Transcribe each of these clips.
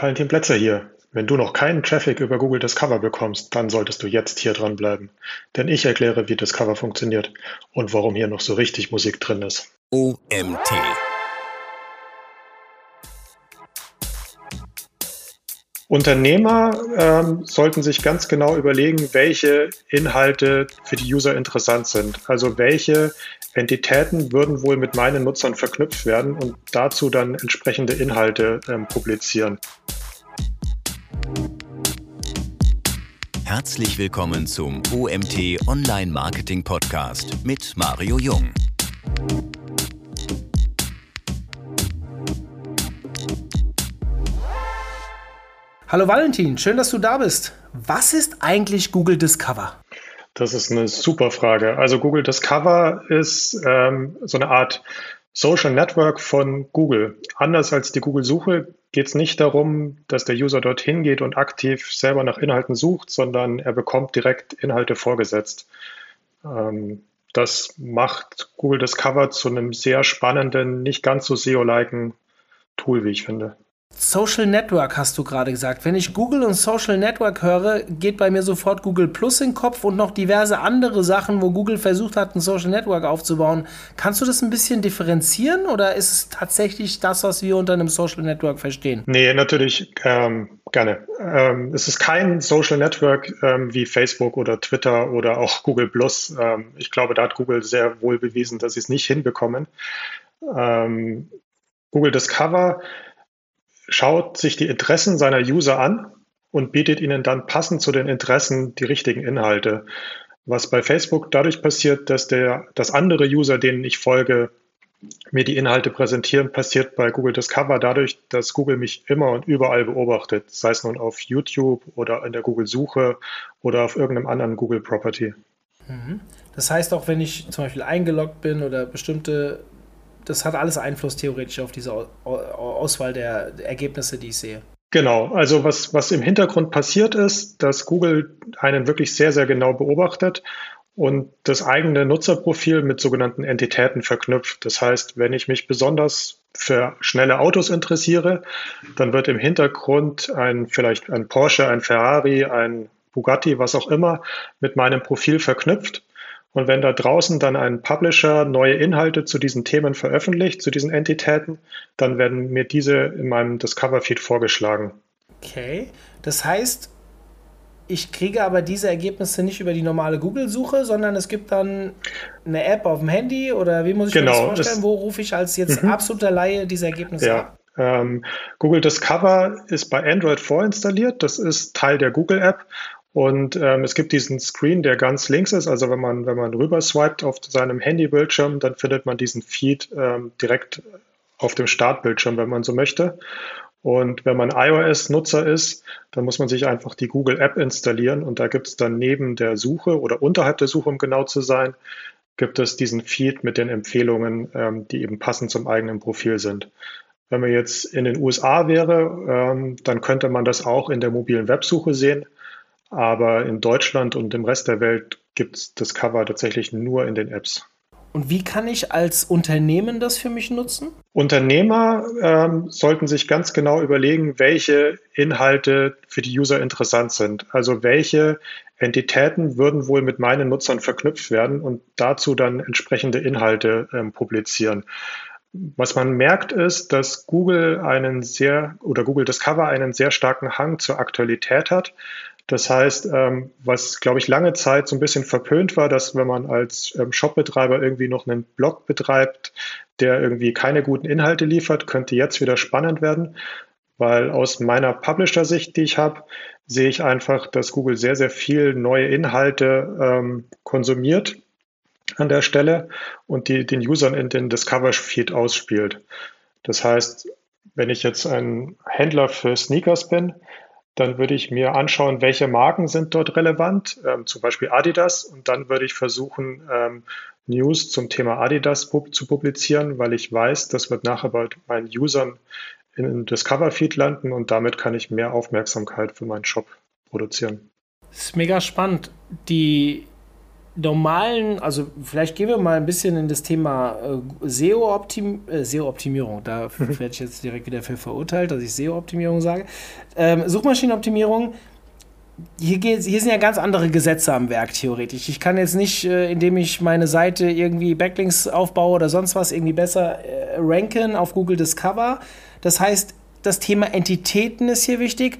Valentin Plätzer hier. Wenn du noch keinen Traffic über Google Discover bekommst, dann solltest du jetzt hier dranbleiben. Denn ich erkläre, wie Discover funktioniert und warum hier noch so richtig Musik drin ist. OMT. Unternehmer ähm, sollten sich ganz genau überlegen, welche Inhalte für die User interessant sind. Also welche Entitäten würden wohl mit meinen Nutzern verknüpft werden und dazu dann entsprechende Inhalte ähm, publizieren. Herzlich willkommen zum OMT Online Marketing Podcast mit Mario Jung. Hallo Valentin, schön, dass du da bist. Was ist eigentlich Google Discover? Das ist eine super Frage. Also Google Discover ist ähm, so eine Art Social Network von Google. Anders als die Google-Suche geht es nicht darum, dass der User dorthin geht und aktiv selber nach Inhalten sucht, sondern er bekommt direkt Inhalte vorgesetzt. Ähm, das macht Google Discover zu einem sehr spannenden, nicht ganz so SEO-liken Tool, wie ich finde. Social Network hast du gerade gesagt. Wenn ich Google und Social Network höre, geht bei mir sofort Google Plus in den Kopf und noch diverse andere Sachen, wo Google versucht hat, ein Social Network aufzubauen. Kannst du das ein bisschen differenzieren oder ist es tatsächlich das, was wir unter einem Social Network verstehen? Nee, natürlich ähm, gerne. Ähm, es ist kein Social Network ähm, wie Facebook oder Twitter oder auch Google Plus. Ähm, ich glaube, da hat Google sehr wohl bewiesen, dass sie es nicht hinbekommen. Ähm, Google Discover schaut sich die Interessen seiner User an und bietet ihnen dann passend zu den Interessen die richtigen Inhalte. Was bei Facebook dadurch passiert, dass der, dass andere User, denen ich folge, mir die Inhalte präsentieren, passiert bei Google Discover dadurch, dass Google mich immer und überall beobachtet, sei es nun auf YouTube oder in der Google-Suche oder auf irgendeinem anderen Google Property. Mhm. Das heißt auch, wenn ich zum Beispiel eingeloggt bin oder bestimmte das hat alles Einfluss theoretisch auf diese Auswahl der Ergebnisse, die ich sehe. Genau, also was, was im Hintergrund passiert ist, dass Google einen wirklich sehr, sehr genau beobachtet und das eigene Nutzerprofil mit sogenannten Entitäten verknüpft. Das heißt, wenn ich mich besonders für schnelle Autos interessiere, dann wird im Hintergrund ein vielleicht ein Porsche, ein Ferrari, ein Bugatti, was auch immer, mit meinem Profil verknüpft. Und wenn da draußen dann ein Publisher neue Inhalte zu diesen Themen veröffentlicht, zu diesen Entitäten, dann werden mir diese in meinem Discover-Feed vorgeschlagen. Okay, das heißt, ich kriege aber diese Ergebnisse nicht über die normale Google-Suche, sondern es gibt dann eine App auf dem Handy oder wie muss ich genau, mir das genau, vorstellen? Wo rufe ich als jetzt mhm. absoluter Laie diese Ergebnisse ja. ab? Ähm, Google Discover ist bei Android vorinstalliert. Das ist Teil der Google App und ähm, es gibt diesen Screen, der ganz links ist. Also wenn man, wenn man rüber swiped auf seinem Handybildschirm, dann findet man diesen Feed ähm, direkt auf dem Startbildschirm, wenn man so möchte. Und wenn man iOS-Nutzer ist, dann muss man sich einfach die Google App installieren und da gibt es dann neben der Suche oder unterhalb der Suche, um genau zu sein, gibt es diesen Feed mit den Empfehlungen, ähm, die eben passend zum eigenen Profil sind. Wenn man jetzt in den USA wäre, ähm, dann könnte man das auch in der mobilen Websuche sehen. Aber in Deutschland und im Rest der Welt gibt es das Cover tatsächlich nur in den Apps. Und wie kann ich als Unternehmen das für mich nutzen? Unternehmer ähm, sollten sich ganz genau überlegen, welche Inhalte für die User interessant sind. Also welche Entitäten würden wohl mit meinen Nutzern verknüpft werden und dazu dann entsprechende Inhalte ähm, publizieren. Was man merkt ist, dass Google einen sehr oder Google Discover einen sehr starken Hang zur Aktualität hat. Das heißt, ähm, was, glaube ich, lange Zeit so ein bisschen verpönt war, dass wenn man als ähm, Shopbetreiber irgendwie noch einen Blog betreibt, der irgendwie keine guten Inhalte liefert, könnte jetzt wieder spannend werden, weil aus meiner Publisher-Sicht, die ich habe, sehe ich einfach, dass Google sehr, sehr viel neue Inhalte ähm, konsumiert an der Stelle und die den Usern in den Discover-Feed ausspielt. Das heißt, wenn ich jetzt ein Händler für Sneakers bin, dann würde ich mir anschauen, welche Marken sind dort relevant, ähm, zum Beispiel Adidas. Und dann würde ich versuchen, ähm, News zum Thema Adidas pub zu publizieren, weil ich weiß, das wird nachher bei meinen Usern in Discover Feed landen und damit kann ich mehr Aufmerksamkeit für meinen Shop produzieren. Das ist mega spannend. Die normalen, also vielleicht gehen wir mal ein bisschen in das Thema äh, äh, SEO-Optimierung. Da mhm. werde ich jetzt direkt wieder für verurteilt, dass ich SEO-Optimierung sage. Ähm, Suchmaschinenoptimierung. Hier, geht, hier sind ja ganz andere Gesetze am Werk, theoretisch. Ich kann jetzt nicht, äh, indem ich meine Seite irgendwie Backlinks aufbaue oder sonst was, irgendwie besser äh, ranken auf Google Discover. Das heißt, das Thema Entitäten ist hier wichtig.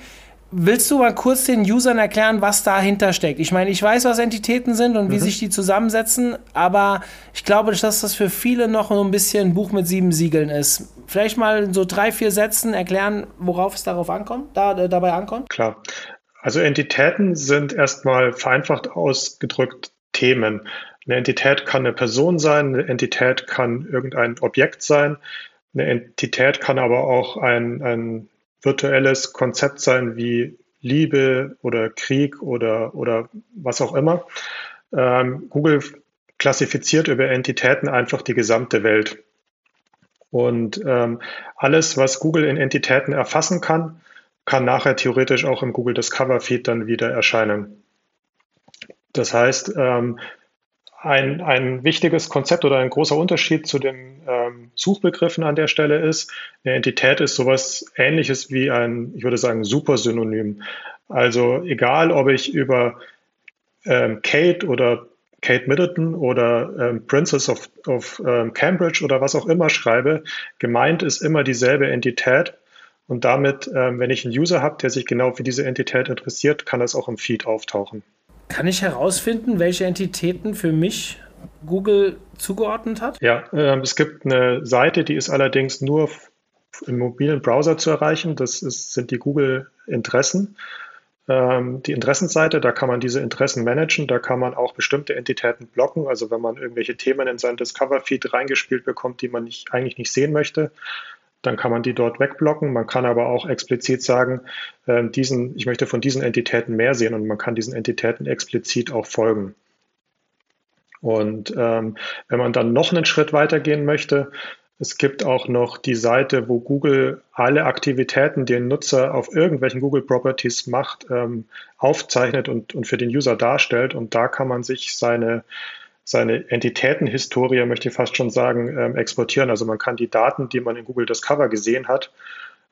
Willst du mal kurz den Usern erklären, was dahinter steckt? Ich meine, ich weiß, was Entitäten sind und wie mhm. sich die zusammensetzen, aber ich glaube, dass das für viele noch so ein bisschen ein Buch mit sieben Siegeln ist. Vielleicht mal so drei, vier Sätzen erklären, worauf es darauf ankommt, da, äh, dabei ankommt? Klar. Also Entitäten sind erstmal vereinfacht ausgedrückt Themen. Eine Entität kann eine Person sein, eine Entität kann irgendein Objekt sein, eine Entität kann aber auch ein, ein virtuelles Konzept sein wie Liebe oder Krieg oder, oder was auch immer. Ähm, Google klassifiziert über Entitäten einfach die gesamte Welt. Und ähm, alles, was Google in Entitäten erfassen kann, kann nachher theoretisch auch im Google Discover Feed dann wieder erscheinen. Das heißt, ähm, ein, ein wichtiges Konzept oder ein großer Unterschied zu den ähm, Suchbegriffen an der Stelle ist, eine Entität ist sowas ähnliches wie ein, ich würde sagen, Supersynonym. Also egal, ob ich über ähm, Kate oder Kate Middleton oder ähm, Princess of, of ähm, Cambridge oder was auch immer schreibe, gemeint ist immer dieselbe Entität. Und damit, ähm, wenn ich einen User habe, der sich genau für diese Entität interessiert, kann das auch im Feed auftauchen. Kann ich herausfinden, welche Entitäten für mich Google zugeordnet hat? Ja, äh, es gibt eine Seite, die ist allerdings nur im mobilen Browser zu erreichen. Das ist, sind die Google-Interessen. Ähm, die Interessenseite, da kann man diese Interessen managen, da kann man auch bestimmte Entitäten blocken. Also wenn man irgendwelche Themen in sein Discover-Feed reingespielt bekommt, die man nicht, eigentlich nicht sehen möchte, dann kann man die dort wegblocken. Man kann aber auch explizit sagen, äh, diesen, ich möchte von diesen Entitäten mehr sehen und man kann diesen Entitäten explizit auch folgen. Und ähm, wenn man dann noch einen Schritt weitergehen möchte, es gibt auch noch die Seite, wo Google alle Aktivitäten, die ein Nutzer auf irgendwelchen Google Properties macht, ähm, aufzeichnet und, und für den User darstellt. Und da kann man sich seine seine Entitätenhistorie, möchte ich fast schon sagen, ähm, exportieren. Also man kann die Daten, die man in Google Discover gesehen hat,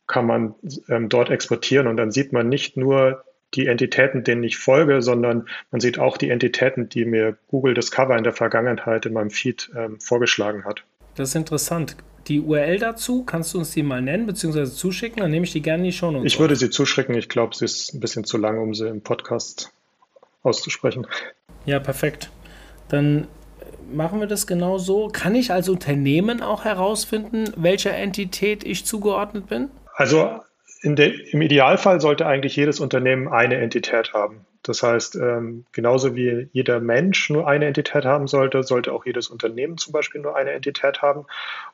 kann man ähm, dort exportieren und dann sieht man nicht nur die Entitäten, denen ich folge, sondern man sieht auch die Entitäten, die mir Google Discover in der Vergangenheit in meinem Feed ähm, vorgeschlagen hat. Das ist interessant. Die URL dazu, kannst du uns die mal nennen bzw. zuschicken? Dann nehme ich die gerne in die Show Ich würde sie zuschicken. Ich glaube, sie ist ein bisschen zu lang, um sie im Podcast auszusprechen. Ja, perfekt dann machen wir das genau so. Kann ich als Unternehmen auch herausfinden, welcher Entität ich zugeordnet bin? Also der, im Idealfall sollte eigentlich jedes Unternehmen eine Entität haben. Das heißt, ähm, genauso wie jeder Mensch nur eine Entität haben sollte, sollte auch jedes Unternehmen zum Beispiel nur eine Entität haben.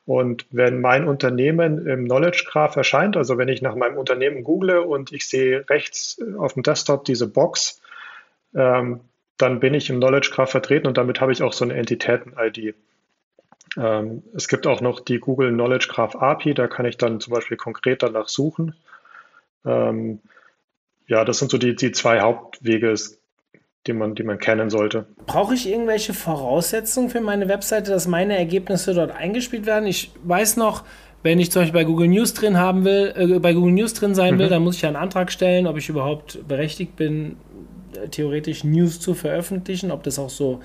Und wenn mein Unternehmen im Knowledge Graph erscheint, also wenn ich nach meinem Unternehmen google und ich sehe rechts auf dem Desktop diese Box, ähm, dann bin ich im Knowledge Graph vertreten und damit habe ich auch so eine Entitäten-ID. Ähm, es gibt auch noch die Google Knowledge Graph API, da kann ich dann zum Beispiel konkret danach suchen. Ähm, ja, das sind so die, die zwei Hauptwege, die man, die man kennen sollte. Brauche ich irgendwelche Voraussetzungen für meine Webseite, dass meine Ergebnisse dort eingespielt werden? Ich weiß noch, wenn ich zum Beispiel bei Google News drin haben will, äh, bei Google News drin sein will, mhm. dann muss ich ja einen Antrag stellen, ob ich überhaupt berechtigt bin, theoretisch News zu veröffentlichen, ob das auch so,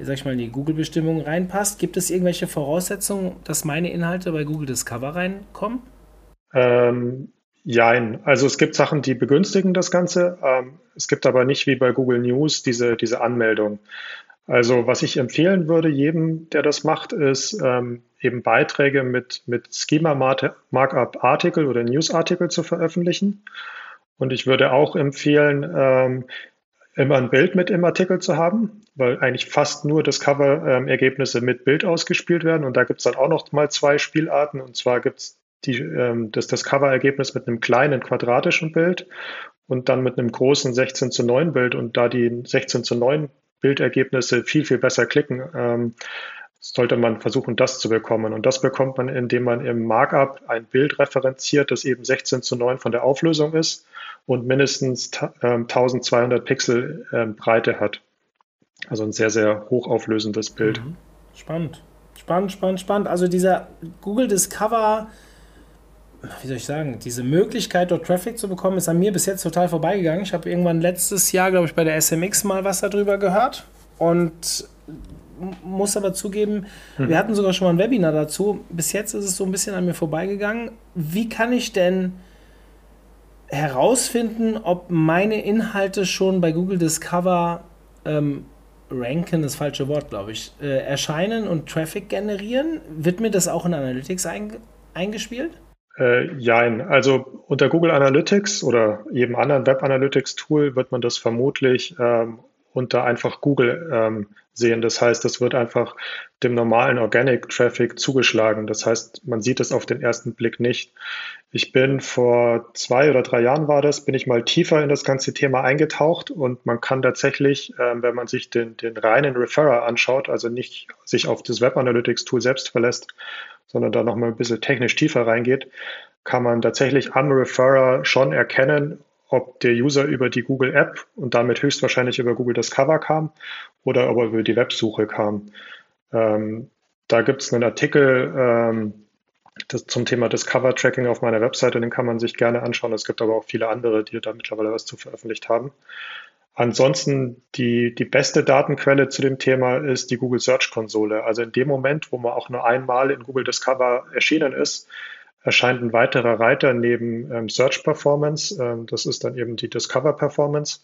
sag ich mal, in die Google-Bestimmungen reinpasst. Gibt es irgendwelche Voraussetzungen, dass meine Inhalte bei Google Discover reinkommen? Ähm, Jein. Also es gibt Sachen, die begünstigen das Ganze. Ähm, es gibt aber nicht wie bei Google News diese, diese Anmeldung. Also was ich empfehlen würde, jedem, der das macht, ist ähm, eben Beiträge mit, mit Schema Markup Artikel oder News Artikel zu veröffentlichen. Und ich würde auch empfehlen, ähm, immer ein Bild mit im Artikel zu haben, weil eigentlich fast nur Discover-Ergebnisse ähm, mit Bild ausgespielt werden. Und da gibt es dann auch noch mal zwei Spielarten. Und zwar gibt es ähm, das Discover-Ergebnis mit einem kleinen quadratischen Bild und dann mit einem großen 16 zu 9 Bild. Und da die 16 zu 9 Bildergebnisse viel, viel besser klicken, ähm, sollte man versuchen, das zu bekommen. Und das bekommt man, indem man im Markup ein Bild referenziert, das eben 16 zu 9 von der Auflösung ist und mindestens 1200 ähm, Pixel ähm, Breite hat. Also ein sehr, sehr hochauflösendes Bild. Mhm. Spannend. Spannend, spannend, spannend. Also dieser Google Discover, wie soll ich sagen, diese Möglichkeit, dort Traffic zu bekommen, ist an mir bis jetzt total vorbeigegangen. Ich habe irgendwann letztes Jahr, glaube ich, bei der SMX mal was darüber gehört und muss aber zugeben, hm. wir hatten sogar schon mal ein Webinar dazu. Bis jetzt ist es so ein bisschen an mir vorbeigegangen. Wie kann ich denn herausfinden, ob meine Inhalte schon bei Google Discover ähm, ranken, das falsche Wort, glaube ich, äh, erscheinen und Traffic generieren? Wird mir das auch in Analytics ein, eingespielt? Äh, jein. Also unter Google Analytics oder jedem anderen Web Analytics Tool wird man das vermutlich ähm, unter einfach Google ähm, sehen. Das heißt, es wird einfach dem normalen Organic Traffic zugeschlagen. Das heißt, man sieht es auf den ersten Blick nicht. Ich bin vor zwei oder drei Jahren war das, bin ich mal tiefer in das ganze Thema eingetaucht und man kann tatsächlich, äh, wenn man sich den, den reinen Referrer anschaut, also nicht sich auf das Web Analytics Tool selbst verlässt, sondern da nochmal ein bisschen technisch tiefer reingeht, kann man tatsächlich am Referrer schon erkennen, ob der User über die Google App und damit höchstwahrscheinlich über Google Discover kam oder ob er über die Websuche kam. Ähm, da gibt es einen Artikel ähm, das, zum Thema Discover Tracking auf meiner Webseite, den kann man sich gerne anschauen. Es gibt aber auch viele andere, die da mittlerweile was zu veröffentlicht haben. Ansonsten die, die beste Datenquelle zu dem Thema ist die Google Search Konsole. Also in dem Moment, wo man auch nur einmal in Google Discover erschienen ist, erscheint ein weiterer Reiter neben ähm, Search Performance. Ähm, das ist dann eben die Discover Performance.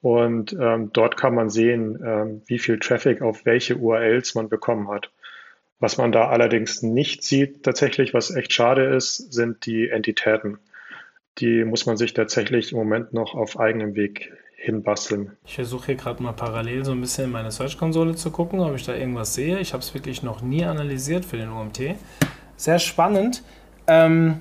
Und ähm, dort kann man sehen, ähm, wie viel Traffic auf welche URLs man bekommen hat. Was man da allerdings nicht sieht, tatsächlich, was echt schade ist, sind die Entitäten. Die muss man sich tatsächlich im Moment noch auf eigenem Weg hinbasteln. Ich versuche hier gerade mal parallel so ein bisschen in meine Search-Konsole zu gucken, ob ich da irgendwas sehe. Ich habe es wirklich noch nie analysiert für den UMT. Sehr spannend. Ähm,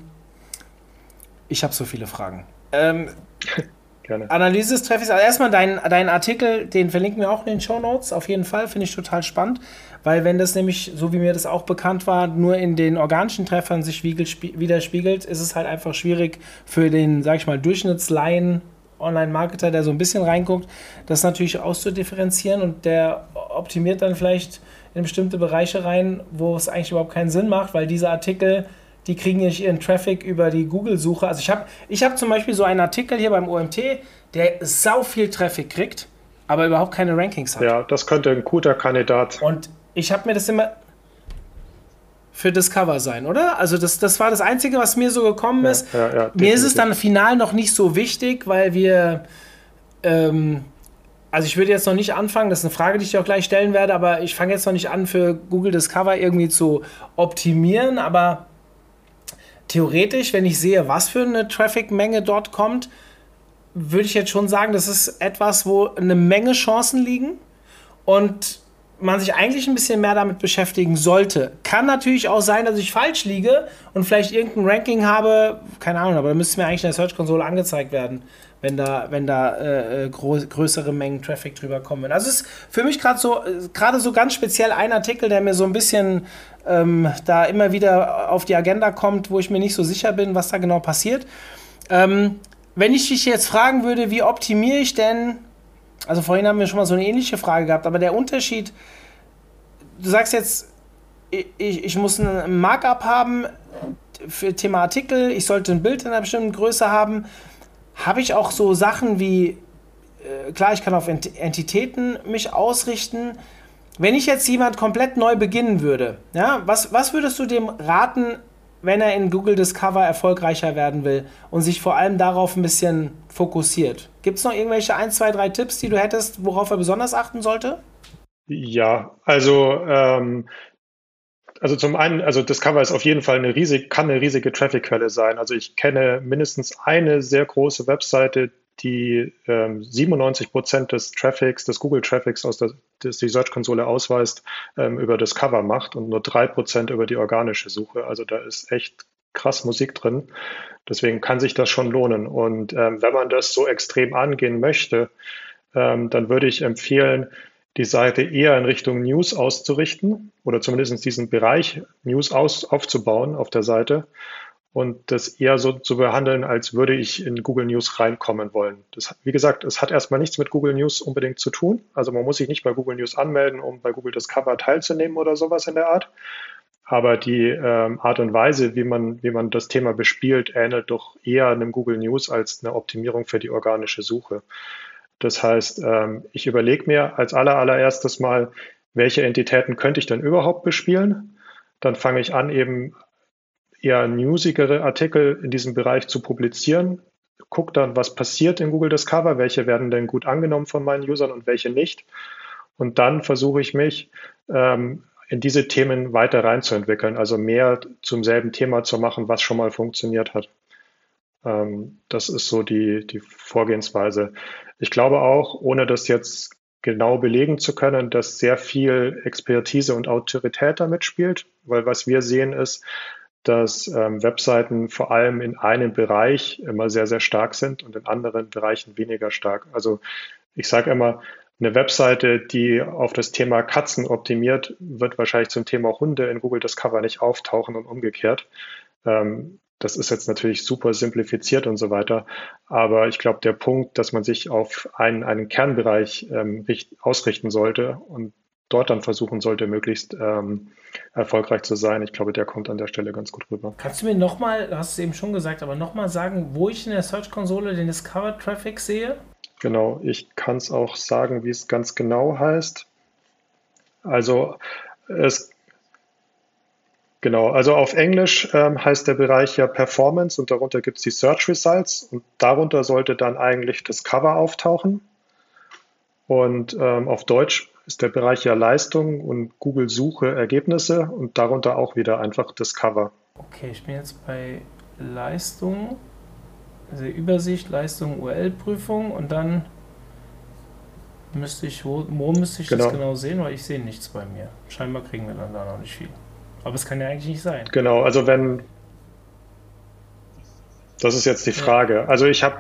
ich habe so viele Fragen. Ähm, Gerne. Analyse des Treffes. Also erstmal dein, dein Artikel, den verlinken wir auch in den Show Notes. Auf jeden Fall finde ich total spannend, weil wenn das nämlich, so wie mir das auch bekannt war, nur in den organischen Treffern sich widerspiegelt, ist es halt einfach schwierig für den, sag ich mal, Durchschnittsleihen Online-Marketer, der so ein bisschen reinguckt, das natürlich auszudifferenzieren und der optimiert dann vielleicht in bestimmte Bereiche rein, wo es eigentlich überhaupt keinen Sinn macht, weil diese Artikel die kriegen nicht ihren Traffic über die Google-Suche. Also ich habe ich hab zum Beispiel so einen Artikel hier beim OMT, der sau viel Traffic kriegt, aber überhaupt keine Rankings hat. Ja, das könnte ein guter Kandidat. Und ich habe mir das immer für Discover sein, oder? Also das, das war das Einzige, was mir so gekommen ja, ist. Ja, ja, mir ist es dann final noch nicht so wichtig, weil wir... Ähm, also ich würde jetzt noch nicht anfangen, das ist eine Frage, die ich dir auch gleich stellen werde, aber ich fange jetzt noch nicht an, für Google Discover irgendwie zu optimieren, aber theoretisch, wenn ich sehe, was für eine Traffic-Menge dort kommt, würde ich jetzt schon sagen, das ist etwas, wo eine Menge Chancen liegen und man sich eigentlich ein bisschen mehr damit beschäftigen sollte. Kann natürlich auch sein, dass ich falsch liege und vielleicht irgendein Ranking habe, keine Ahnung, aber da müsste mir eigentlich in der Search-Konsole angezeigt werden, wenn da, wenn da äh, äh größere Mengen Traffic drüber kommen. Also es ist für mich gerade so, gerade so ganz speziell ein Artikel, der mir so ein bisschen ähm, da immer wieder auf die Agenda kommt, wo ich mir nicht so sicher bin, was da genau passiert. Ähm, wenn ich dich jetzt fragen würde, wie optimiere ich denn, also vorhin haben wir schon mal so eine ähnliche Frage gehabt, aber der Unterschied, du sagst jetzt, ich, ich muss ein Markup haben für Thema Artikel, ich sollte ein Bild in einer bestimmten Größe haben. Habe ich auch so Sachen wie, äh, klar, ich kann auf Entitäten mich ausrichten, wenn ich jetzt jemand komplett neu beginnen würde, ja, was, was würdest du dem raten, wenn er in Google Discover erfolgreicher werden will und sich vor allem darauf ein bisschen fokussiert? Gibt es noch irgendwelche 1, 2, 3 Tipps, die du hättest, worauf er besonders achten sollte? Ja, also ähm, also zum einen, also Discover ist auf jeden Fall eine riesige, kann eine riesige Traffic-Quelle sein. Also ich kenne mindestens eine sehr große Webseite, die ähm, 97 Prozent des Traffics, des Google-Traffics aus der das die Search-Konsole ausweist, ähm, über Discover macht und nur drei Prozent über die organische Suche. Also da ist echt krass Musik drin. Deswegen kann sich das schon lohnen. Und ähm, wenn man das so extrem angehen möchte, ähm, dann würde ich empfehlen, die Seite eher in Richtung News auszurichten oder zumindest diesen Bereich News aus, aufzubauen auf der Seite und das eher so zu behandeln, als würde ich in Google News reinkommen wollen. Das, wie gesagt, es hat erstmal nichts mit Google News unbedingt zu tun. Also man muss sich nicht bei Google News anmelden, um bei Google Discover teilzunehmen oder sowas in der Art. Aber die ähm, Art und Weise, wie man, wie man das Thema bespielt, ähnelt doch eher einem Google News als eine Optimierung für die organische Suche. Das heißt, ähm, ich überlege mir als aller, allererstes mal, welche Entitäten könnte ich denn überhaupt bespielen? Dann fange ich an, eben eher newsigere Artikel in diesem Bereich zu publizieren. Guck dann, was passiert in Google Discover, welche werden denn gut angenommen von meinen Usern und welche nicht. Und dann versuche ich mich ähm, in diese Themen weiter reinzuentwickeln, also mehr zum selben Thema zu machen, was schon mal funktioniert hat. Ähm, das ist so die, die Vorgehensweise. Ich glaube auch, ohne das jetzt genau belegen zu können, dass sehr viel Expertise und Autorität damit spielt, weil was wir sehen ist, dass ähm, Webseiten vor allem in einem Bereich immer sehr, sehr stark sind und in anderen Bereichen weniger stark. Also ich sage immer, eine Webseite, die auf das Thema Katzen optimiert, wird wahrscheinlich zum Thema Hunde in Google Discover nicht auftauchen und umgekehrt. Ähm, das ist jetzt natürlich super simplifiziert und so weiter. Aber ich glaube, der Punkt, dass man sich auf einen, einen Kernbereich ähm, richt, ausrichten sollte und dort dann versuchen sollte, möglichst ähm, erfolgreich zu sein, ich glaube, der kommt an der Stelle ganz gut rüber. Kannst du mir nochmal, du hast es eben schon gesagt, aber nochmal sagen, wo ich in der Search-Konsole den Discover-Traffic sehe? Genau, ich kann es auch sagen, wie es ganz genau heißt. Also es genau, also auf Englisch ähm, heißt der Bereich ja Performance und darunter gibt es die Search Results und darunter sollte dann eigentlich das Cover auftauchen. Und ähm, auf Deutsch ist der Bereich ja Leistung und Google Suche Ergebnisse und darunter auch wieder einfach das Cover. Okay, ich bin jetzt bei Leistung also Übersicht, Leistung, URL-Prüfung und dann müsste ich, wo, wo müsste ich genau. das genau sehen, weil ich sehe nichts bei mir. Scheinbar kriegen wir dann da noch nicht viel. Aber es kann ja eigentlich nicht sein. Genau, also wenn, das ist jetzt die Frage. Ja. Also ich habe,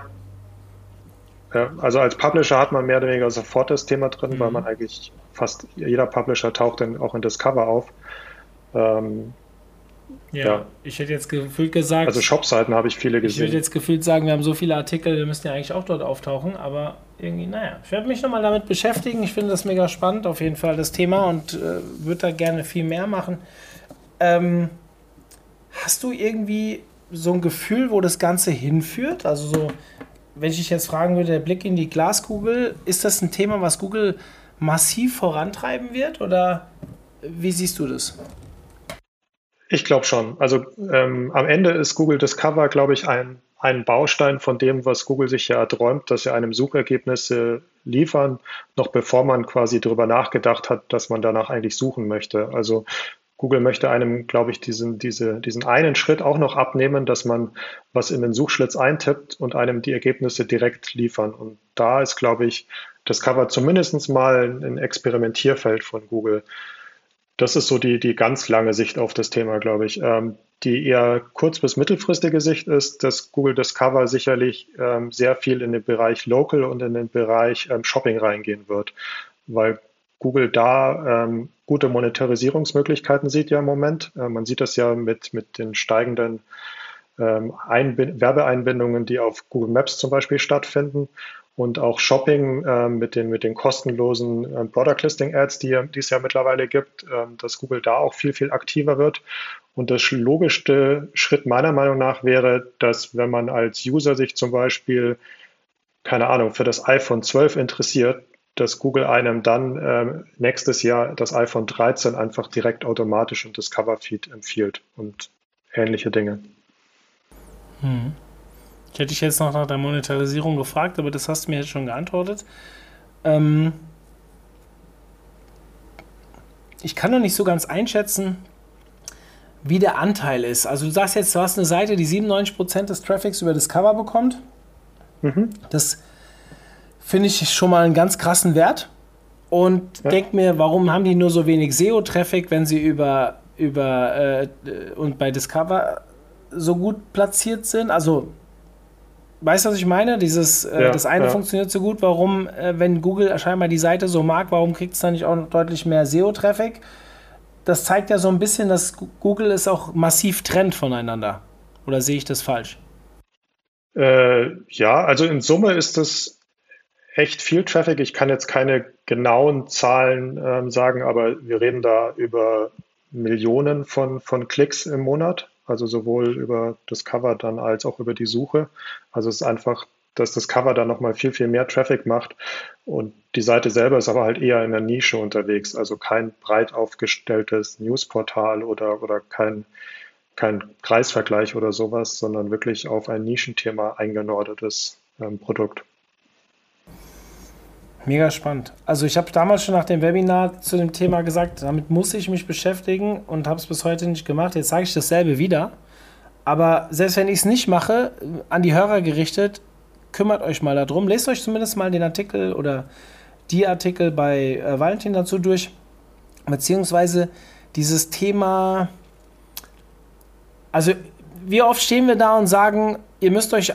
ja, also als Publisher hat man mehr oder weniger sofort das Thema drin, mhm. weil man eigentlich fast jeder Publisher taucht dann auch in Discover auf. Ähm, ja, ja, ich hätte jetzt gefühlt gesagt. Also Shopseiten habe ich viele gesehen. Ich würde jetzt gefühlt sagen, wir haben so viele Artikel, wir müssen ja eigentlich auch dort auftauchen, aber irgendwie, naja, ich werde mich nochmal damit beschäftigen. Ich finde das mega spannend, auf jeden Fall das Thema und äh, würde da gerne viel mehr machen. Ähm, hast du irgendwie so ein Gefühl, wo das Ganze hinführt? Also so, wenn ich dich jetzt fragen würde, der Blick in die Glaskugel, ist das ein Thema, was Google massiv vorantreiben wird oder wie siehst du das? Ich glaube schon. Also ähm, am Ende ist Google Discover, glaube ich, ein, ein Baustein von dem, was Google sich ja erträumt, dass sie einem Suchergebnisse liefern, noch bevor man quasi darüber nachgedacht hat, dass man danach eigentlich suchen möchte. Also Google möchte einem, glaube ich, diesen, diese, diesen einen Schritt auch noch abnehmen, dass man was in den Suchschlitz eintippt und einem die Ergebnisse direkt liefern. Und da ist, glaube ich, Discover zumindest mal ein Experimentierfeld von Google. Das ist so die, die ganz lange Sicht auf das Thema, glaube ich. Ähm, die eher kurz- bis mittelfristige Sicht ist, dass Google Discover sicherlich ähm, sehr viel in den Bereich Local und in den Bereich ähm, Shopping reingehen wird, weil Google da ähm, gute Monetarisierungsmöglichkeiten sieht ja im Moment. Äh, man sieht das ja mit, mit den steigenden ähm, Werbeeinbindungen, die auf Google Maps zum Beispiel stattfinden und auch Shopping äh, mit, den, mit den kostenlosen äh, Product Listing Ads, die, die es ja mittlerweile gibt, dass Google da auch viel, viel aktiver wird. Und das logischste Schritt meiner Meinung nach wäre, dass wenn man als User sich zum Beispiel, keine Ahnung, für das iPhone 12 interessiert, dass Google einem dann äh, nächstes Jahr das iPhone 13 einfach direkt automatisch in das Coverfeed empfiehlt und ähnliche Dinge. Hm. Ich hätte dich jetzt noch nach der Monetarisierung gefragt, aber das hast du mir jetzt schon geantwortet. Ähm ich kann noch nicht so ganz einschätzen, wie der Anteil ist. Also du sagst jetzt, du hast eine Seite, die 97% des Traffics über Discover bekommt. Mhm. Das finde ich schon mal einen ganz krassen Wert. Und ja. denke mir, warum haben die nur so wenig SEO-Traffic, wenn sie über, über äh, und bei Discover so gut platziert sind? Also Weißt du, was ich meine? Dieses, äh, ja, das eine ja. funktioniert so gut, warum, äh, wenn Google scheinbar die Seite so mag, warum kriegt es dann nicht auch deutlich mehr SEO-Traffic? Das zeigt ja so ein bisschen, dass Google es auch massiv trennt voneinander. Oder sehe ich das falsch? Äh, ja, also in Summe ist das echt viel Traffic. Ich kann jetzt keine genauen Zahlen ähm, sagen, aber wir reden da über Millionen von, von Klicks im Monat. Also sowohl über das Cover dann als auch über die Suche. Also es ist einfach, dass das Cover dann nochmal viel, viel mehr Traffic macht. Und die Seite selber ist aber halt eher in der Nische unterwegs. Also kein breit aufgestelltes Newsportal oder, oder kein, kein Preisvergleich oder sowas, sondern wirklich auf ein Nischenthema eingenordetes ähm, Produkt. Mega spannend. Also ich habe damals schon nach dem Webinar zu dem Thema gesagt, damit muss ich mich beschäftigen und habe es bis heute nicht gemacht. Jetzt sage ich dasselbe wieder. Aber selbst wenn ich es nicht mache, an die Hörer gerichtet, kümmert euch mal darum. Lest euch zumindest mal den Artikel oder die Artikel bei äh, Valentin dazu durch. Beziehungsweise dieses Thema, also wie oft stehen wir da und sagen, ihr müsst euch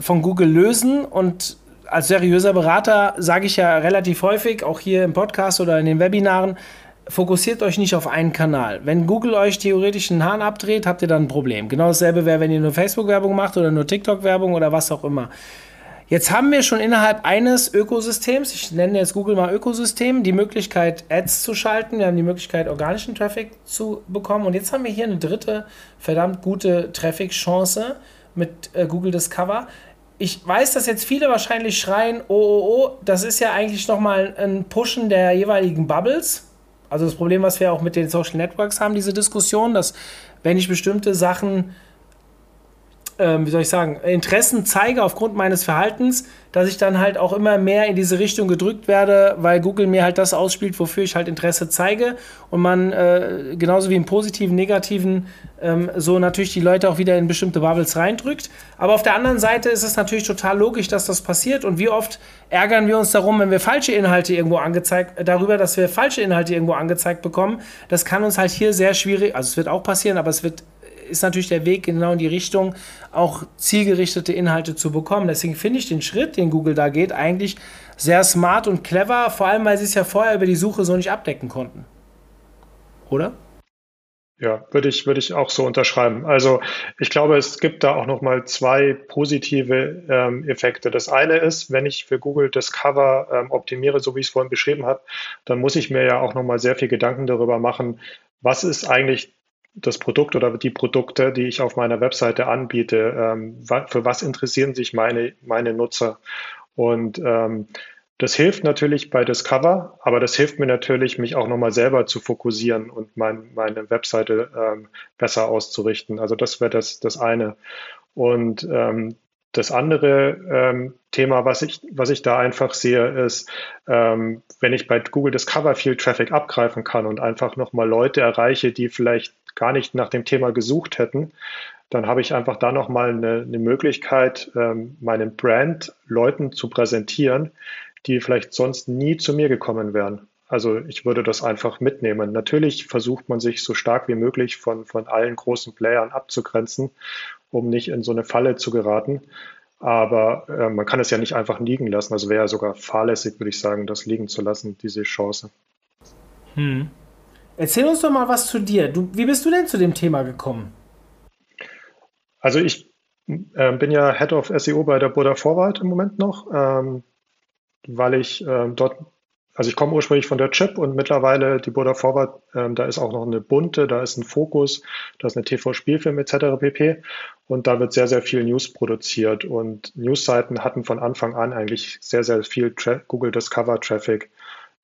von Google lösen und als seriöser Berater sage ich ja relativ häufig, auch hier im Podcast oder in den Webinaren, fokussiert euch nicht auf einen Kanal. Wenn Google euch theoretisch einen Hahn abdreht, habt ihr dann ein Problem. Genau dasselbe wäre, wenn ihr nur Facebook-Werbung macht oder nur TikTok-Werbung oder was auch immer. Jetzt haben wir schon innerhalb eines Ökosystems, ich nenne jetzt Google mal Ökosystem, die Möglichkeit, Ads zu schalten. Wir haben die Möglichkeit, organischen Traffic zu bekommen. Und jetzt haben wir hier eine dritte, verdammt gute Traffic-Chance mit äh, Google Discover ich weiß, dass jetzt viele wahrscheinlich schreien, oh, oh, oh, das ist ja eigentlich nochmal ein Pushen der jeweiligen Bubbles. Also das Problem, was wir auch mit den Social Networks haben, diese Diskussion, dass wenn ich bestimmte Sachen ähm, wie soll ich sagen, Interessen zeige aufgrund meines Verhaltens, dass ich dann halt auch immer mehr in diese Richtung gedrückt werde, weil Google mir halt das ausspielt, wofür ich halt Interesse zeige und man äh, genauso wie im positiven, negativen ähm, so natürlich die Leute auch wieder in bestimmte Bubbles reindrückt. Aber auf der anderen Seite ist es natürlich total logisch, dass das passiert und wie oft ärgern wir uns darum, wenn wir falsche Inhalte irgendwo angezeigt, darüber, dass wir falsche Inhalte irgendwo angezeigt bekommen. Das kann uns halt hier sehr schwierig, also es wird auch passieren, aber es wird ist natürlich der Weg genau in die Richtung, auch zielgerichtete Inhalte zu bekommen. Deswegen finde ich den Schritt, den Google da geht, eigentlich sehr smart und clever, vor allem weil sie es ja vorher über die Suche so nicht abdecken konnten. Oder? Ja, würde ich, würde ich auch so unterschreiben. Also ich glaube, es gibt da auch nochmal zwei positive ähm, Effekte. Das eine ist, wenn ich für Google Discover ähm, optimiere, so wie ich es vorhin beschrieben habe, dann muss ich mir ja auch nochmal sehr viel Gedanken darüber machen, was ist eigentlich das Produkt oder die Produkte, die ich auf meiner Webseite anbiete, ähm, für was interessieren sich meine, meine Nutzer? Und ähm, das hilft natürlich bei Discover, aber das hilft mir natürlich, mich auch nochmal selber zu fokussieren und mein, meine Webseite ähm, besser auszurichten. Also das wäre das, das eine. Und ähm, das andere ähm, Thema, was ich, was ich da einfach sehe, ist, ähm, wenn ich bei Google Discover viel Traffic abgreifen kann und einfach nochmal Leute erreiche, die vielleicht gar nicht nach dem Thema gesucht hätten, dann habe ich einfach da nochmal eine, eine Möglichkeit, ähm, meinen Brand Leuten zu präsentieren, die vielleicht sonst nie zu mir gekommen wären. Also ich würde das einfach mitnehmen. Natürlich versucht man sich so stark wie möglich von, von allen großen Playern abzugrenzen, um nicht in so eine Falle zu geraten. Aber äh, man kann es ja nicht einfach liegen lassen. Also wäre ja sogar fahrlässig, würde ich sagen, das liegen zu lassen, diese Chance. Hm. Erzähl uns doch mal was zu dir. Du, wie bist du denn zu dem Thema gekommen? Also ich äh, bin ja Head of SEO bei der Buddha Forward im Moment noch, ähm, weil ich äh, dort, also ich komme ursprünglich von der Chip und mittlerweile die Buddha Forward, äh, da ist auch noch eine bunte, da ist ein Fokus, da ist eine TV-Spielfilm etc. pp. Und da wird sehr, sehr viel News produziert und Newsseiten hatten von Anfang an eigentlich sehr, sehr viel Tra Google Discover Traffic.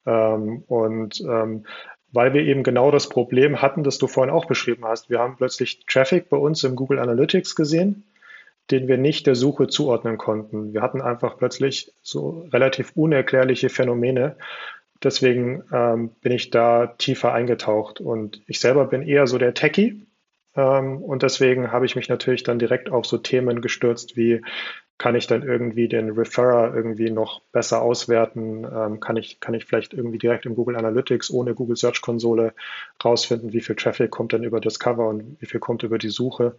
Ähm, und ähm, weil wir eben genau das Problem hatten, das du vorhin auch beschrieben hast. Wir haben plötzlich Traffic bei uns im Google Analytics gesehen, den wir nicht der Suche zuordnen konnten. Wir hatten einfach plötzlich so relativ unerklärliche Phänomene. Deswegen ähm, bin ich da tiefer eingetaucht und ich selber bin eher so der Techie. Ähm, und deswegen habe ich mich natürlich dann direkt auf so Themen gestürzt wie kann ich dann irgendwie den Referrer irgendwie noch besser auswerten? Ähm, kann, ich, kann ich vielleicht irgendwie direkt im Google Analytics ohne Google Search Konsole rausfinden, wie viel Traffic kommt denn über Discover und wie viel kommt über die Suche?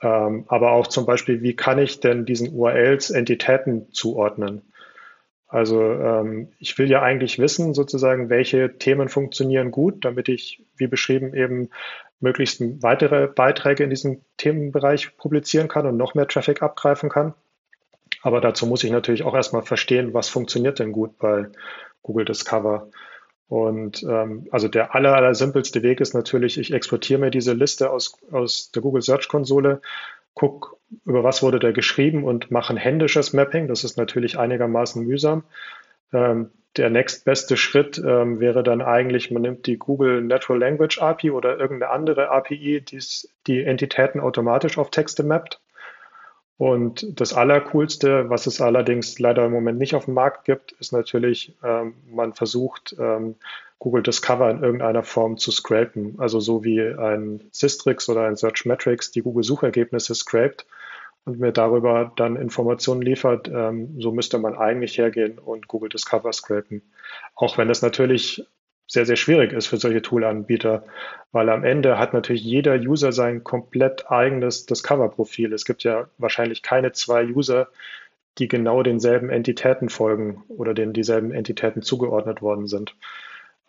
Ähm, aber auch zum Beispiel, wie kann ich denn diesen URLs Entitäten zuordnen? Also ähm, ich will ja eigentlich wissen, sozusagen, welche Themen funktionieren gut, damit ich, wie beschrieben, eben möglichst weitere Beiträge in diesem Themenbereich publizieren kann und noch mehr Traffic abgreifen kann. Aber dazu muss ich natürlich auch erstmal verstehen, was funktioniert denn gut bei Google Discover. Und ähm, also der aller, aller simpelste Weg ist natürlich, ich exportiere mir diese Liste aus, aus der Google Search Konsole, gucke, über was wurde da geschrieben und mache ein händisches Mapping. Das ist natürlich einigermaßen mühsam. Ähm, der nächstbeste Schritt ähm, wäre dann eigentlich, man nimmt die Google Natural Language API oder irgendeine andere API, die die Entitäten automatisch auf Texte mappt. Und das Allercoolste, was es allerdings leider im Moment nicht auf dem Markt gibt, ist natürlich, ähm, man versucht, ähm, Google Discover in irgendeiner Form zu scrapen. Also so wie ein Systrix oder ein Searchmetrics die Google Suchergebnisse scrapt und mir darüber dann Informationen liefert, ähm, so müsste man eigentlich hergehen und Google Discover scrapen. Auch wenn das natürlich sehr, sehr schwierig ist für solche Toolanbieter, weil am Ende hat natürlich jeder User sein komplett eigenes Discover-Profil. Es gibt ja wahrscheinlich keine zwei User, die genau denselben Entitäten folgen oder denen dieselben Entitäten zugeordnet worden sind.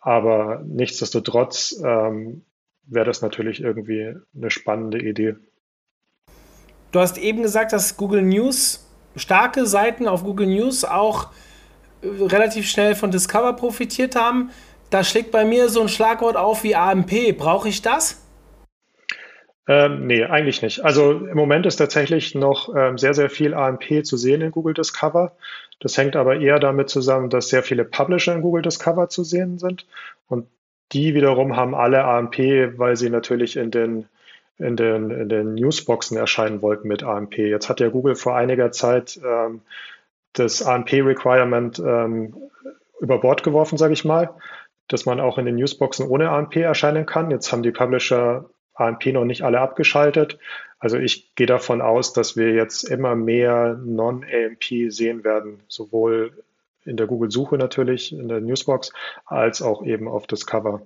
Aber nichtsdestotrotz ähm, wäre das natürlich irgendwie eine spannende Idee. Du hast eben gesagt, dass Google News, starke Seiten auf Google News auch äh, relativ schnell von Discover profitiert haben da schlägt bei mir so ein Schlagwort auf wie AMP. Brauche ich das? Ähm, nee, eigentlich nicht. Also im Moment ist tatsächlich noch ähm, sehr, sehr viel AMP zu sehen in Google Discover. Das hängt aber eher damit zusammen, dass sehr viele Publisher in Google Discover zu sehen sind. Und die wiederum haben alle AMP, weil sie natürlich in den, in den, in den Newsboxen erscheinen wollten mit AMP. Jetzt hat ja Google vor einiger Zeit ähm, das AMP-Requirement ähm, über Bord geworfen, sage ich mal dass man auch in den Newsboxen ohne AMP erscheinen kann. Jetzt haben die Publisher AMP noch nicht alle abgeschaltet. Also ich gehe davon aus, dass wir jetzt immer mehr Non-AMP sehen werden, sowohl in der Google-Suche natürlich, in der Newsbox, als auch eben auf Discover.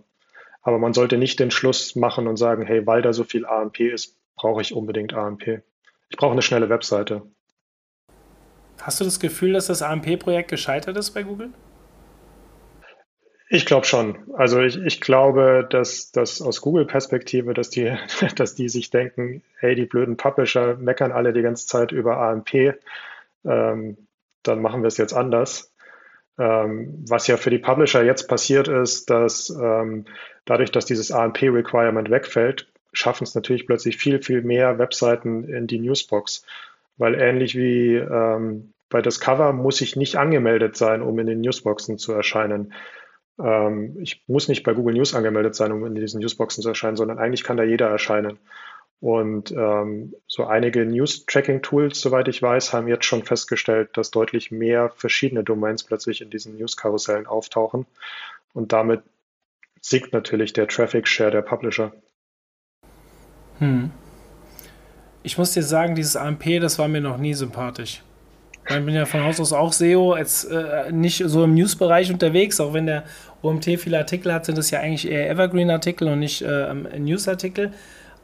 Aber man sollte nicht den Schluss machen und sagen, hey, weil da so viel AMP ist, brauche ich unbedingt AMP. Ich brauche eine schnelle Webseite. Hast du das Gefühl, dass das AMP-Projekt gescheitert ist bei Google? Ich glaube schon. Also ich, ich glaube, dass, dass aus Google-Perspektive, dass die, dass die sich denken, hey, die blöden Publisher meckern alle die ganze Zeit über AMP, ähm, dann machen wir es jetzt anders. Ähm, was ja für die Publisher jetzt passiert ist, dass ähm, dadurch, dass dieses AMP-Requirement wegfällt, schaffen es natürlich plötzlich viel, viel mehr Webseiten in die Newsbox. Weil ähnlich wie ähm, bei Discover muss ich nicht angemeldet sein, um in den Newsboxen zu erscheinen. Ähm, ich muss nicht bei Google News angemeldet sein, um in diesen Newsboxen zu erscheinen, sondern eigentlich kann da jeder erscheinen. Und ähm, so einige News-Tracking-Tools, soweit ich weiß, haben jetzt schon festgestellt, dass deutlich mehr verschiedene Domains plötzlich in diesen News-Karussellen auftauchen. Und damit siegt natürlich der Traffic-Share der Publisher. Hm. Ich muss dir sagen, dieses AMP, das war mir noch nie sympathisch. Ich bin ja von Haus aus auch SEO, jetzt äh, nicht so im News-Bereich unterwegs, auch wenn der OMT viele Artikel hat, sind das ja eigentlich eher Evergreen-Artikel und nicht äh, News-Artikel.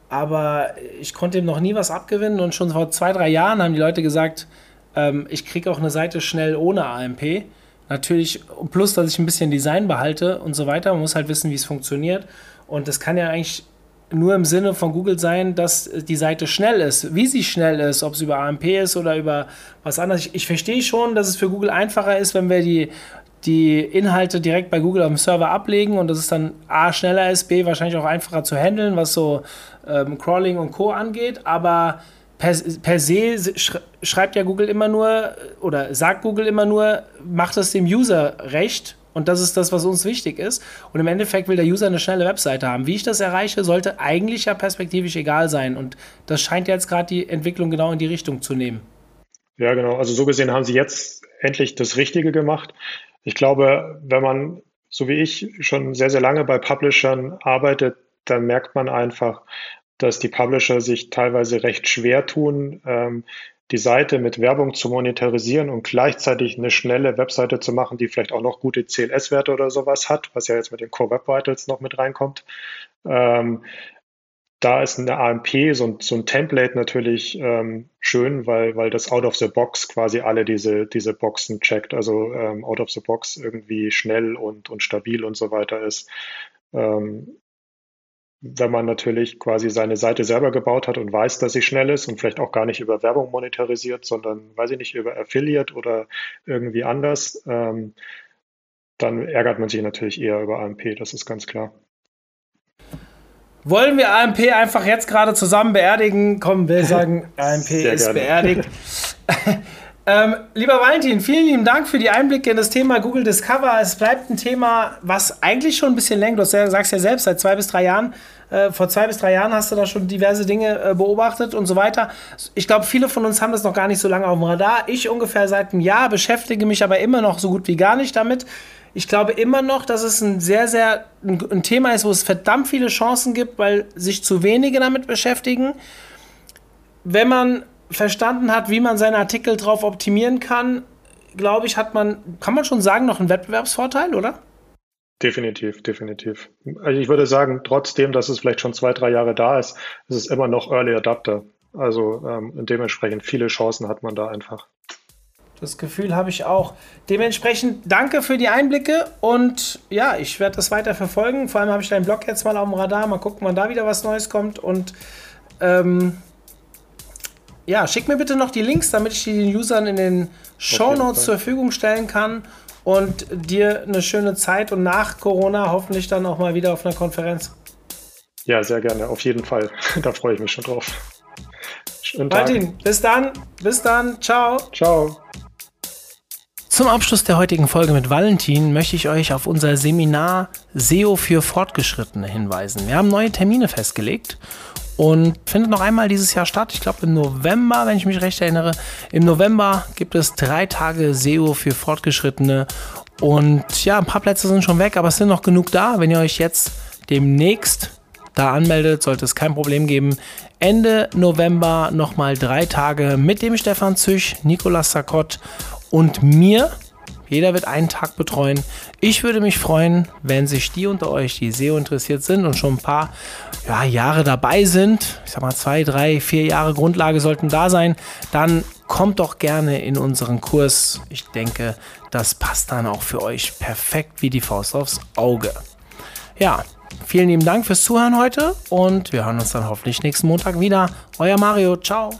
Aber ich konnte ihm noch nie was abgewinnen und schon vor zwei, drei Jahren haben die Leute gesagt, ähm, ich kriege auch eine Seite schnell ohne AMP. Natürlich, plus, dass ich ein bisschen Design behalte und so weiter. Man muss halt wissen, wie es funktioniert. Und das kann ja eigentlich nur im Sinne von Google sein, dass die Seite schnell ist. Wie sie schnell ist, ob es über AMP ist oder über was anderes. Ich, ich verstehe schon, dass es für Google einfacher ist, wenn wir die, die Inhalte direkt bei Google auf dem Server ablegen und dass es dann A schneller ist, B wahrscheinlich auch einfacher zu handeln, was so ähm, Crawling und Co. angeht. Aber per, per se schreibt ja Google immer nur oder sagt Google immer nur, macht es dem User recht und das ist das, was uns wichtig ist. Und im Endeffekt will der User eine schnelle Webseite haben. Wie ich das erreiche, sollte eigentlich ja perspektivisch egal sein. Und das scheint jetzt gerade die Entwicklung genau in die Richtung zu nehmen. Ja, genau. Also so gesehen haben sie jetzt endlich das Richtige gemacht. Ich glaube, wenn man, so wie ich, schon sehr, sehr lange bei Publishern arbeitet, dann merkt man einfach, dass die Publisher sich teilweise recht schwer tun, ähm, die Seite mit Werbung zu monetarisieren und gleichzeitig eine schnelle Webseite zu machen, die vielleicht auch noch gute CLS-Werte oder sowas hat, was ja jetzt mit den Core Web Vitals noch mit reinkommt. Ähm, da ist eine AMP, so ein, so ein Template natürlich ähm, schön, weil, weil das out of the box quasi alle diese, diese Boxen checkt, also ähm, out of the box irgendwie schnell und, und stabil und so weiter ist. Ähm, wenn man natürlich quasi seine Seite selber gebaut hat und weiß, dass sie schnell ist und vielleicht auch gar nicht über Werbung monetarisiert, sondern, weiß ich nicht, über Affiliate oder irgendwie anders, ähm, dann ärgert man sich natürlich eher über AMP, das ist ganz klar. Wollen wir AMP einfach jetzt gerade zusammen beerdigen? Komm, wir sagen, AMP Sehr ist gerne. beerdigt. ähm, lieber Valentin, vielen lieben Dank für die Einblicke in das Thema Google Discover. Es bleibt ein Thema, was eigentlich schon ein bisschen länger, du sagst ja selbst, seit zwei bis drei Jahren, äh, vor zwei bis drei Jahren hast du da schon diverse Dinge äh, beobachtet und so weiter. Ich glaube, viele von uns haben das noch gar nicht so lange auf dem Radar. Ich ungefähr seit einem Jahr beschäftige mich aber immer noch so gut wie gar nicht damit. Ich glaube immer noch, dass es ein sehr, sehr ein, ein Thema ist, wo es verdammt viele Chancen gibt, weil sich zu wenige damit beschäftigen. Wenn man verstanden hat, wie man seine Artikel drauf optimieren kann, glaube ich, hat man, kann man schon sagen, noch einen Wettbewerbsvorteil, oder? Definitiv, definitiv. Also ich würde sagen, trotzdem, dass es vielleicht schon zwei, drei Jahre da ist, ist es immer noch Early Adapter. Also ähm, dementsprechend viele Chancen hat man da einfach. Das Gefühl habe ich auch. Dementsprechend danke für die Einblicke und ja, ich werde das weiter verfolgen. Vor allem habe ich deinen Blog jetzt mal auf dem Radar. Mal gucken, wann da wieder was Neues kommt. Und ähm, ja, schick mir bitte noch die Links, damit ich die den Usern in den Show Notes zur Verfügung stellen kann und dir eine schöne Zeit und nach Corona hoffentlich dann auch mal wieder auf einer Konferenz. Ja, sehr gerne, auf jeden Fall. da freue ich mich schon drauf. Martin, bis dann. Bis dann. Ciao. Ciao. Zum Abschluss der heutigen Folge mit Valentin möchte ich euch auf unser Seminar SEO für Fortgeschrittene hinweisen. Wir haben neue Termine festgelegt und findet noch einmal dieses Jahr statt. Ich glaube im November, wenn ich mich recht erinnere. Im November gibt es drei Tage SEO für Fortgeschrittene und ja, ein paar Plätze sind schon weg, aber es sind noch genug da. Wenn ihr euch jetzt demnächst da anmeldet, sollte es kein Problem geben. Ende November nochmal drei Tage mit dem Stefan Züch, Nicolas Sakott und mir. Jeder wird einen Tag betreuen. Ich würde mich freuen, wenn sich die unter euch, die SEO interessiert sind und schon ein paar ja, Jahre dabei sind, ich sag mal zwei, drei, vier Jahre Grundlage sollten da sein, dann kommt doch gerne in unseren Kurs. Ich denke, das passt dann auch für euch perfekt wie die Faust aufs Auge. Ja, vielen lieben Dank fürs Zuhören heute und wir hören uns dann hoffentlich nächsten Montag wieder. Euer Mario, ciao.